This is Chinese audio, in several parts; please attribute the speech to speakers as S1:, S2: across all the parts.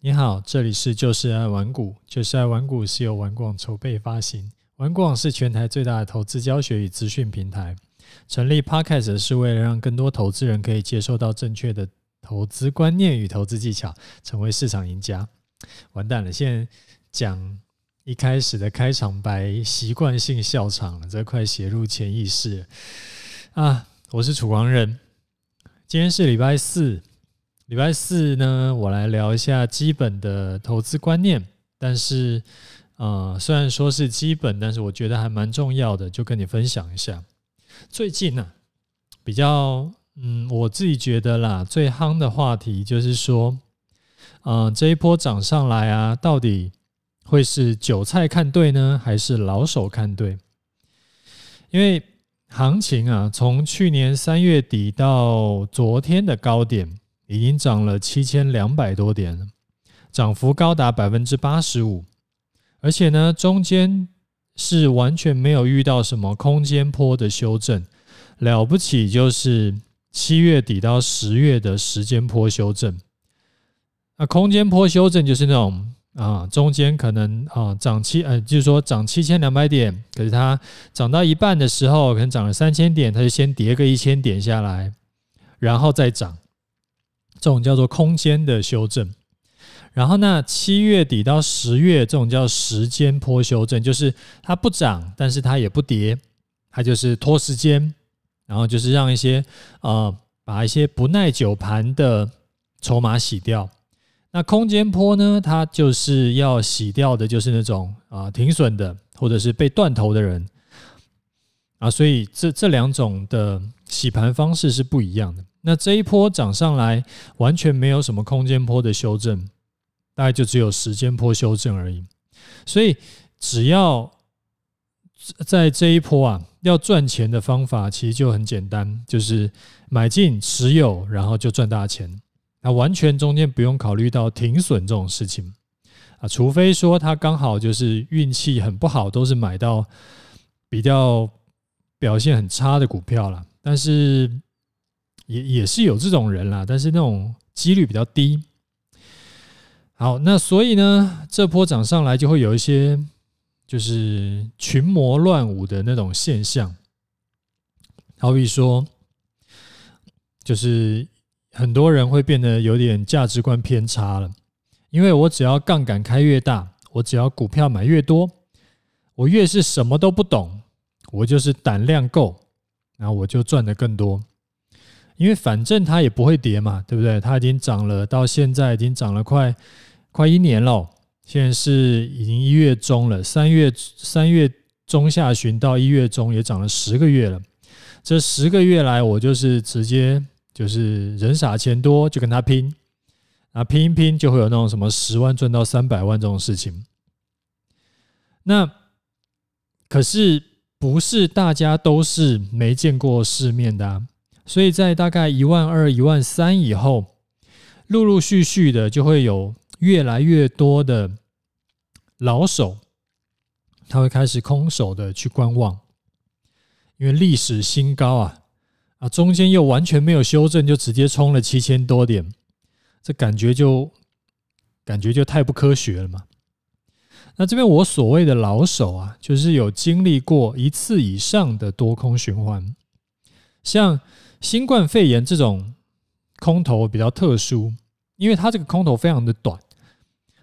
S1: 你好，这里是就是爱玩股，就是爱玩股是由玩广筹备发行，玩广是全台最大的投资教学与资讯平台。成立 Podcast 是为了让更多投资人可以接受到正确的投资观念与投资技巧，成为市场赢家。完蛋了，现在讲一开始的开场白，习惯性笑场了，这快写入潜意识啊！我是楚狂人，今天是礼拜四。礼拜四呢，我来聊一下基本的投资观念。但是，呃，虽然说是基本，但是我觉得还蛮重要的，就跟你分享一下。最近呢，比较，嗯，我自己觉得啦，最夯的话题就是说，嗯，这一波涨上来啊，到底会是韭菜看对呢，还是老手看对？因为行情啊，从去年三月底到昨天的高点。已经涨了七千两百多点了，涨幅高达百分之八十五，而且呢，中间是完全没有遇到什么空间波的修正，了不起就是七月底到十月的时间波修正。那空间波修正就是那种啊，中间可能啊涨七呃，就是说涨七千两百点，可是它涨到一半的时候，可能涨了三千点，它就先跌个一千点下来，然后再涨。这种叫做空间的修正，然后那七月底到十月这种叫时间坡修正，就是它不涨，但是它也不跌，它就是拖时间，然后就是让一些呃把一些不耐久盘的筹码洗掉。那空间波呢，它就是要洗掉的，就是那种啊、停损的或者是被断头的人啊，所以这这两种的洗盘方式是不一样的。那这一波涨上来，完全没有什么空间波的修正，大概就只有时间波修正而已。所以，只要在这一波啊，要赚钱的方法其实就很简单，就是买进持有，然后就赚大钱。那完全中间不用考虑到停损这种事情啊，除非说他刚好就是运气很不好，都是买到比较表现很差的股票了。但是，也也是有这种人啦，但是那种几率比较低。好，那所以呢，这波涨上来就会有一些就是群魔乱舞的那种现象，好比说，就是很多人会变得有点价值观偏差了，因为我只要杠杆开越大，我只要股票买越多，我越是什么都不懂，我就是胆量够，然后我就赚得更多。因为反正它也不会跌嘛，对不对？它已经涨了，到现在已经涨了快快一年了。现在是已经一月中了，三月三月中下旬到一月中也涨了十个月了。这十个月来，我就是直接就是人傻钱多就跟他拼，啊拼一拼就会有那种什么十万赚到三百万这种事情。那可是不是大家都是没见过世面的啊。所以在大概一万二、一万三以后，陆陆续续的就会有越来越多的老手，他会开始空手的去观望，因为历史新高啊啊，中间又完全没有修正，就直接冲了七千多点，这感觉就感觉就太不科学了嘛。那这边我所谓的老手啊，就是有经历过一次以上的多空循环，像。新冠肺炎这种空头比较特殊，因为它这个空头非常的短，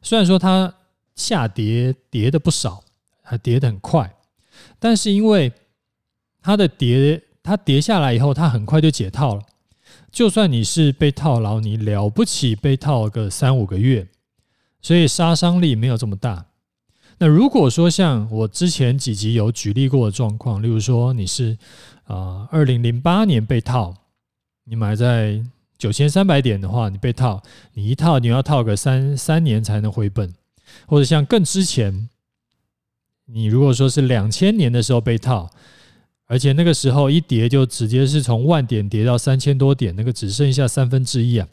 S1: 虽然说它下跌跌的不少，还跌的很快，但是因为它的跌，它跌下来以后，它很快就解套了。就算你是被套牢，你了不起被套个三五个月，所以杀伤力没有这么大。那如果说像我之前几集有举例过的状况，例如说你是啊，二零零八年被套，你买在九千三百点的话，你被套，你一套你要套个三三年才能回本，或者像更之前，你如果说是两千年的时候被套，而且那个时候一跌就直接是从万点跌到三千多点，那个只剩下三分之一啊，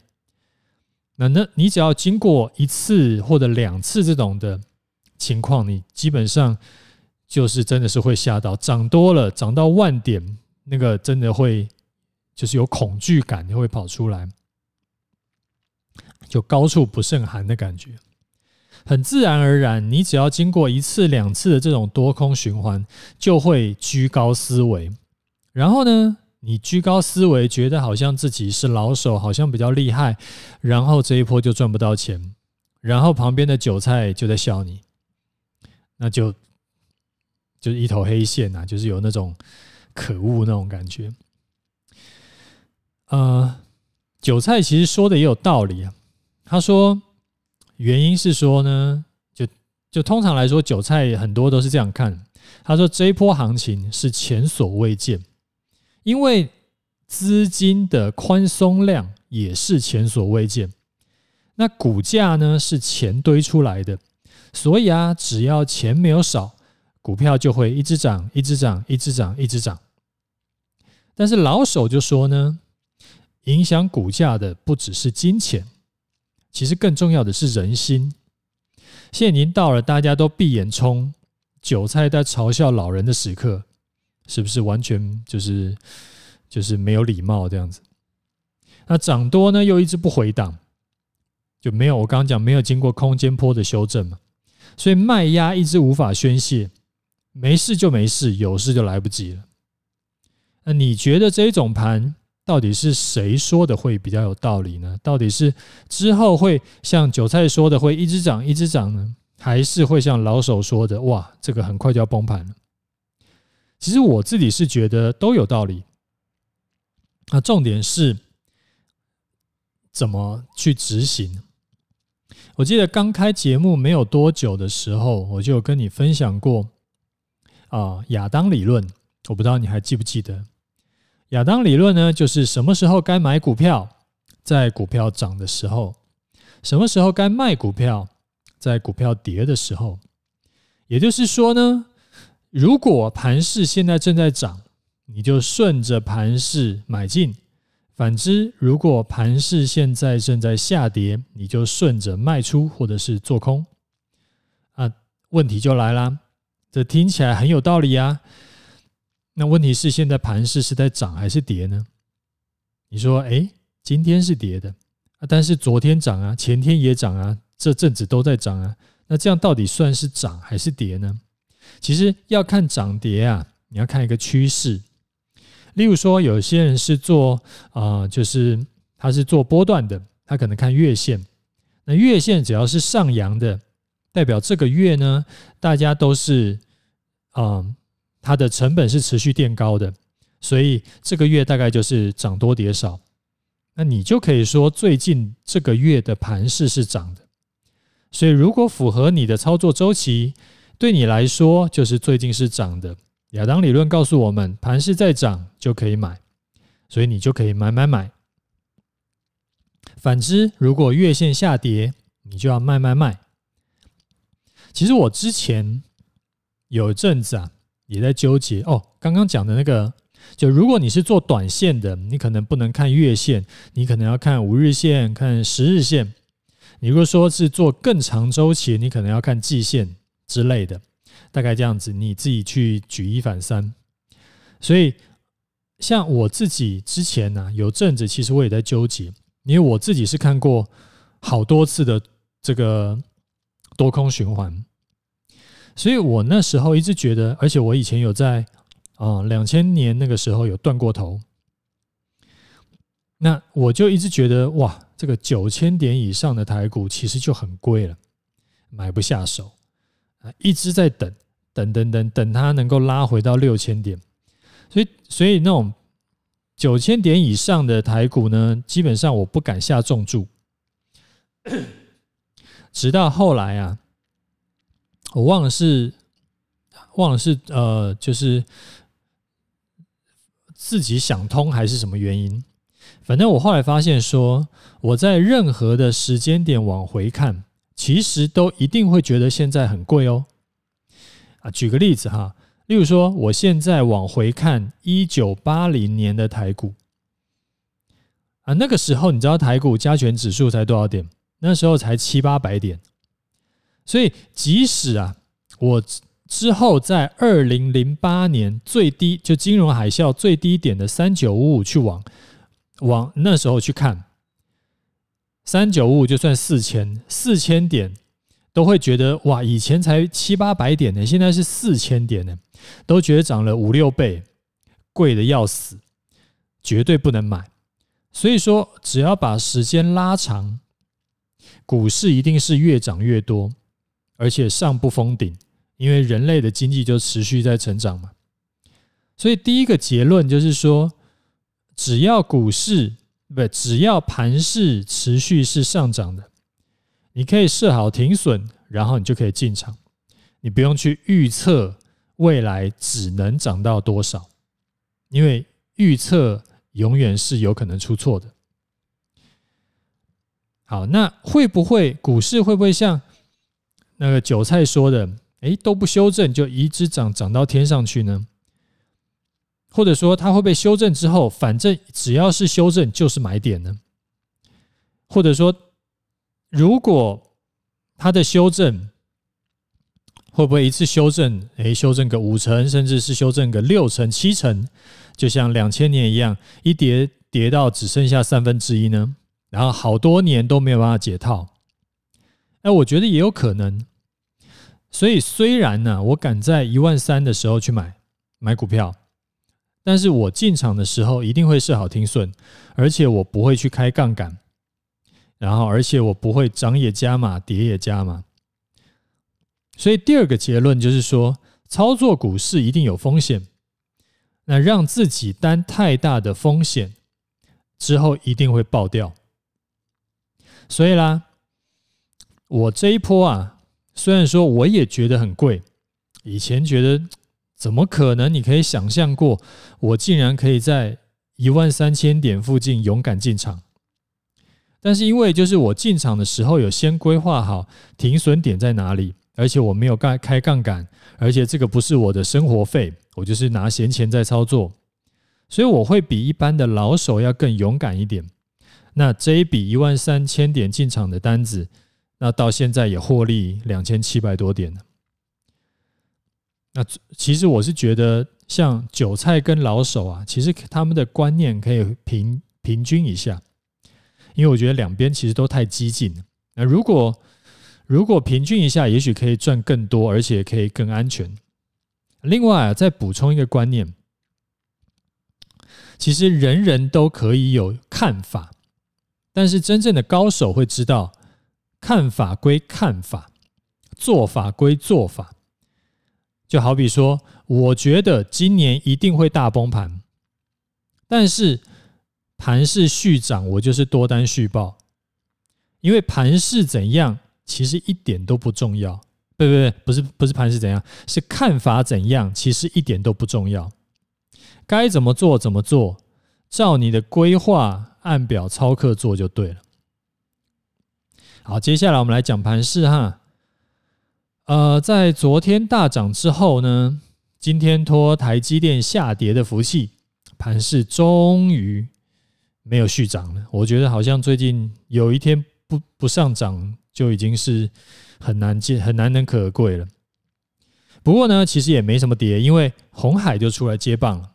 S1: 那那你只要经过一次或者两次这种的。情况，你基本上就是真的是会吓到，涨多了，涨到万点，那个真的会就是有恐惧感，就会跑出来。就高处不胜寒的感觉。很自然而然，你只要经过一次两次的这种多空循环，就会居高思维。然后呢，你居高思维，觉得好像自己是老手，好像比较厉害，然后这一波就赚不到钱，然后旁边的韭菜就在笑你，那就就是一头黑线呐、啊，就是有那种可恶那种感觉。呃，韭菜其实说的也有道理啊，他说。原因是说呢，就就通常来说，韭菜很多都是这样看。他说这一波行情是前所未见，因为资金的宽松量也是前所未见。那股价呢是钱堆出来的，所以啊，只要钱没有少，股票就会一直涨，一直涨，一直涨，一直涨。但是老手就说呢，影响股价的不只是金钱。其实更重要的是人心。现在已经到了大家都闭眼冲，韭菜在嘲笑老人的时刻，是不是完全就是就是没有礼貌这样子？那涨多呢，又一直不回档，就没有我刚刚讲没有经过空间波的修正嘛，所以卖压一直无法宣泄，没事就没事，有事就来不及了。那你觉得这一种盘？到底是谁说的会比较有道理呢？到底是之后会像韭菜说的会一直涨一直涨呢，还是会像老手说的哇，这个很快就要崩盘了？其实我自己是觉得都有道理。那重点是怎么去执行？我记得刚开节目没有多久的时候，我就跟你分享过啊，亚当理论，我不知道你还记不记得。亚当理论呢，就是什么时候该买股票，在股票涨的时候；什么时候该卖股票，在股票跌的时候。也就是说呢，如果盘势现在正在涨，你就顺着盘势买进；反之，如果盘势现在正在下跌，你就顺着卖出或者是做空。啊，问题就来啦，这听起来很有道理啊。那问题是，现在盘势是在涨还是跌呢？你说，哎，今天是跌的啊，但是昨天涨啊，前天也涨啊，这阵子都在涨啊。那这样到底算是涨还是跌呢？其实要看涨跌啊，你要看一个趋势。例如说，有些人是做啊、就是他是做波段的，他可能看月线。那月线只要是上扬的，代表这个月呢，大家都是啊。它的成本是持续垫高的，所以这个月大概就是涨多跌少。那你就可以说最近这个月的盘势是涨的。所以如果符合你的操作周期，对你来说就是最近是涨的。亚当理论告诉我们，盘势在涨就可以买，所以你就可以买买买。反之，如果月线下跌，你就要卖卖卖。其实我之前有一阵子啊。也在纠结哦。刚刚讲的那个，就如果你是做短线的，你可能不能看月线，你可能要看五日线、看十日线。你如果说是做更长周期，你可能要看季线之类的，大概这样子，你自己去举一反三。所以，像我自己之前呢、有阵子其实我也在纠结，因为我自己是看过好多次的这个多空循环。所以我那时候一直觉得，而且我以前有在啊两千年那个时候有断过头，那我就一直觉得哇，这个九千点以上的台股其实就很贵了，买不下手，一直在等，等等等等它能够拉回到六千点，所以所以那种九千点以上的台股呢，基本上我不敢下重注，直到后来啊。我忘了是忘了是呃，就是自己想通还是什么原因。反正我后来发现说，我在任何的时间点往回看，其实都一定会觉得现在很贵哦。啊，举个例子哈，例如说，我现在往回看一九八零年的台股啊，那个时候你知道台股加权指数才多少点？那时候才七八百点。所以，即使啊，我之后在二零零八年最低就金融海啸最低点的三九五五去往往那时候去看三九五五就算四千，四千点都会觉得哇，以前才七八百点呢，现在是四千点呢，都觉得涨了五六倍，贵的要死，绝对不能买。所以说，只要把时间拉长，股市一定是越涨越多，而且上不封顶，因为人类的经济就持续在成长嘛。所以第一个结论就是说，只要股市不，只要盘势持续是上涨的，你可以设好停损，然后你就可以进场，你不用去预测未来只能涨到多少，因为预测。永远是有可能出错的。好，那会不会股市会不会像那个韭菜说的，哎，都不修正就一直涨涨到天上去呢？或者说它会被修正之后，反正只要是修正就是买点呢？或者说，如果它的修正会不会一次修正，哎，修正个五成，甚至是修正个六成、七成？就像两千年一样，一跌跌到只剩下三分之一呢，然后好多年都没有办法解套。哎，我觉得也有可能。所以虽然呢，我敢在一万三的时候去买买股票，但是我进场的时候一定会设好停损，而且我不会去开杠杆，然后而且我不会涨也加码，跌也加码。所以第二个结论就是说，操作股市一定有风险。那让自己担太大的风险之后，一定会爆掉。所以啦，我这一波啊，虽然说我也觉得很贵，以前觉得怎么可能？你可以想象过，我竟然可以在一万三千点附近勇敢进场。但是因为就是我进场的时候有先规划好停损点在哪里。而且我没有开开杠杆，而且这个不是我的生活费，我就是拿闲钱在操作，所以我会比一般的老手要更勇敢一点。那这一笔一万三千点进场的单子，那到现在也获利两千七百多点。那其实我是觉得，像韭菜跟老手啊，其实他们的观念可以平平均一下，因为我觉得两边其实都太激进。那如果如果平均一下，也许可以赚更多，而且可以更安全。另外啊，再补充一个观念，其实人人都可以有看法，但是真正的高手会知道，看法归看法，做法归做法。就好比说，我觉得今年一定会大崩盘，但是盘势续涨，我就是多单续报，因为盘势怎样？其实一点都不重要，不不不，不是不是盘势怎样，是看法怎样，其实一点都不重要。该怎么做怎么做，照你的规划按表操课做就对了。好，接下来我们来讲盘势哈。呃，在昨天大涨之后呢，今天托台积电下跌的福气，盘势终于没有续涨了。我觉得好像最近有一天不不上涨。就已经是很难见、很难能可贵了。不过呢，其实也没什么跌，因为红海就出来接棒了，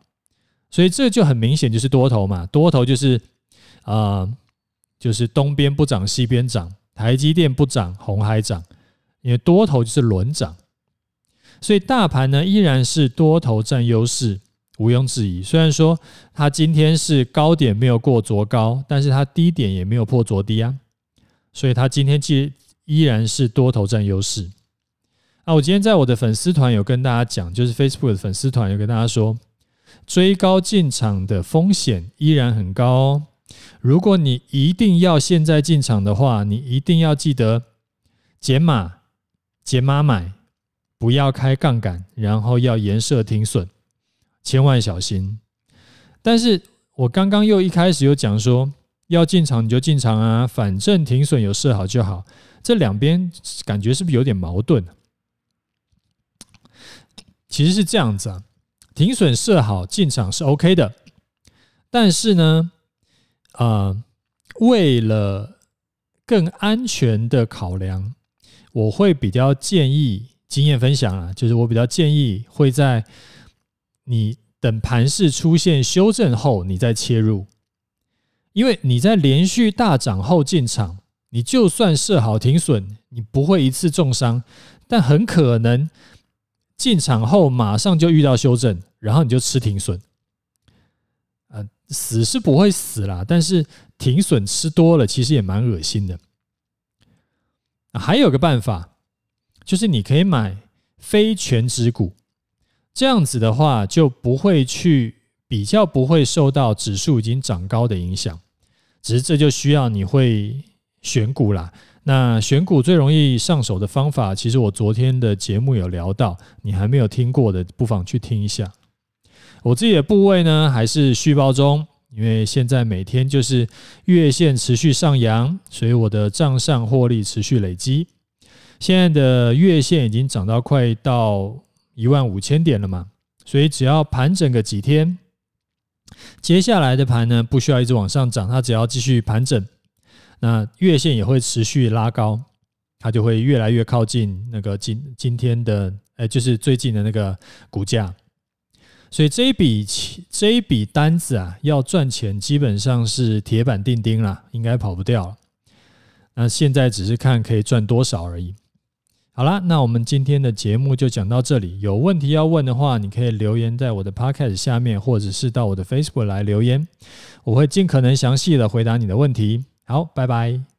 S1: 所以这就很明显就是多头嘛。多头就是啊、呃，就是东边不涨，西边涨，台积电不涨，红海涨，因为多头就是轮涨，所以大盘呢依然是多头占优势，毋庸置疑。虽然说它今天是高点没有过昨高，但是它低点也没有破昨低啊。所以它今天既依然是多头占优势。啊，我今天在我的粉丝团有跟大家讲，就是 Facebook 的粉丝团有跟大家说，追高进场的风险依然很高哦。如果你一定要现在进场的话，你一定要记得减码、解码买，不要开杠杆，然后要严设停损，千万小心。但是我刚刚又一开始有讲说。要进场你就进场啊，反正停损有设好就好。这两边感觉是不是有点矛盾？其实是这样子啊，停损设好进场是 OK 的，但是呢，啊，为了更安全的考量，我会比较建议经验分享啊，就是我比较建议会在你等盘势出现修正后，你再切入。因为你在连续大涨后进场，你就算设好停损，你不会一次重伤，但很可能进场后马上就遇到修正，然后你就吃停损。呃，死是不会死啦，但是停损吃多了，其实也蛮恶心的。还有个办法，就是你可以买非全值股，这样子的话就不会去比较不会受到指数已经涨高的影响。只是这就需要你会选股啦。那选股最容易上手的方法，其实我昨天的节目有聊到，你还没有听过的，不妨去听一下。我自己的部位呢，还是续抱中。因为现在每天就是月线持续上扬，所以我的账上获利持续累积。现在的月线已经涨到快到一万五千点了嘛，所以只要盘整个几天，接下来的盘呢，不需要一直往上涨，它只要继续盘整，那月线也会持续拉高，它就会越来越靠近那个今今天的，呃，就是最近的那个股价。所以这一笔这一笔单子啊，要赚钱基本上是铁板钉钉了，应该跑不掉了。那现在只是看可以赚多少而已。好啦，那我们今天的节目就讲到这里。有问题要问的话，你可以留言在我的 Podcast 下面，或者是到我的 Facebook 来留言，我会尽可能详细的回答你的问题。好，拜拜。